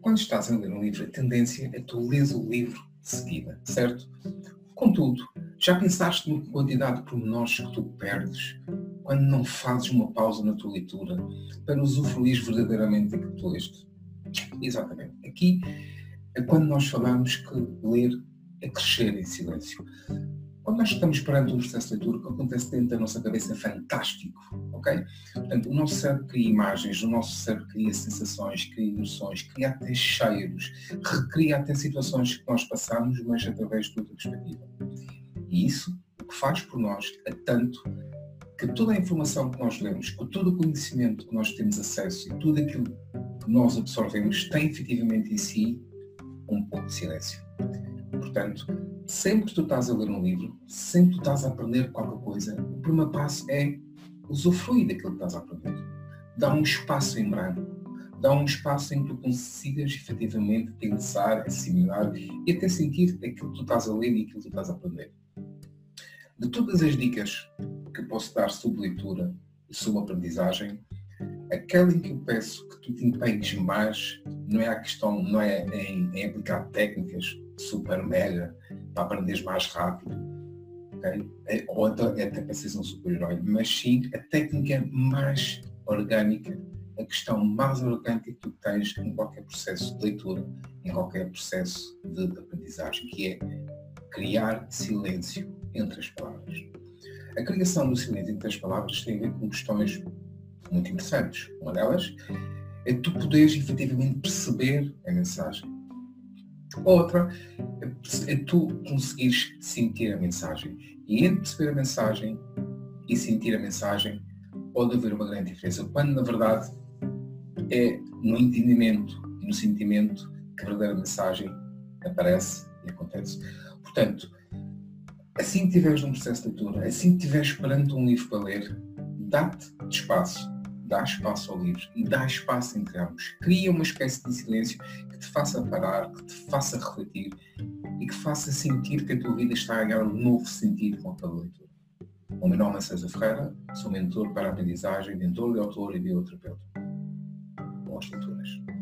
quando estás a ler um livro, a tendência é tu lês o livro de seguida, certo? Contudo, já pensaste na quantidade de pormenores que tu perdes quando não fazes uma pausa na tua leitura para usufruir verdadeiramente daquilo que tu leste? Exatamente. Aqui é quando nós falamos que ler é crescer em silêncio. Quando nós estamos perante um processo de leitura, o que acontece dentro da nossa cabeça é fantástico, ok? Portanto, o nosso cérebro cria imagens, o nosso cérebro cria sensações, cria emoções, cria até cheiros, recria até situações que nós passamos, mas através de outra perspectiva. E isso, o que faz por nós é tanto que toda a informação que nós lemos, com todo o conhecimento que nós temos acesso e tudo aquilo que nós absorvemos tem efetivamente em si um pouco de silêncio. Portanto, sempre que tu estás a ler um livro, sempre que tu estás a aprender qualquer coisa, o primeiro passo é usufruir daquilo que estás a aprender. Dá um espaço em branco. Dá um espaço em que tu consigas efetivamente pensar, assimilar e até sentir aquilo que tu estás a ler e aquilo que tu estás a aprender. De todas as dicas que posso dar sobre leitura e sobre aprendizagem, aquela em que eu peço que tu te empenhes mais não é a questão, não é em, em aplicar técnicas super mega para aprenderes mais rápido, okay? é, ou até, é até para seres um super-herói, mas sim a técnica mais orgânica, a questão mais orgânica que tu tens em qualquer processo de leitura, em qualquer processo de aprendizagem, que é criar silêncio entre as palavras. A criação do silêncio entre as palavras tem a ver com questões muito interessantes. Uma delas é tu poderes efetivamente perceber a mensagem. Outra é tu conseguires sentir a mensagem. E entre perceber a mensagem e sentir a mensagem pode haver uma grande diferença. Quando na verdade é no entendimento e no sentimento que a verdadeira mensagem aparece e acontece. Portanto, assim que estiveres num processo de leitura, assim que estiveres perante um livro para ler, dá-te espaço dá espaço ao livro e dá espaço entre ambos. Cria uma espécie de silêncio que te faça parar, que te faça refletir e que faça sentir que a tua vida está a ganhar um novo sentido com a tua leitura. O meu nome é César Ferreira, sou mentor para a aprendizagem, mentor de autor e bioterapeuta. Boas leituras.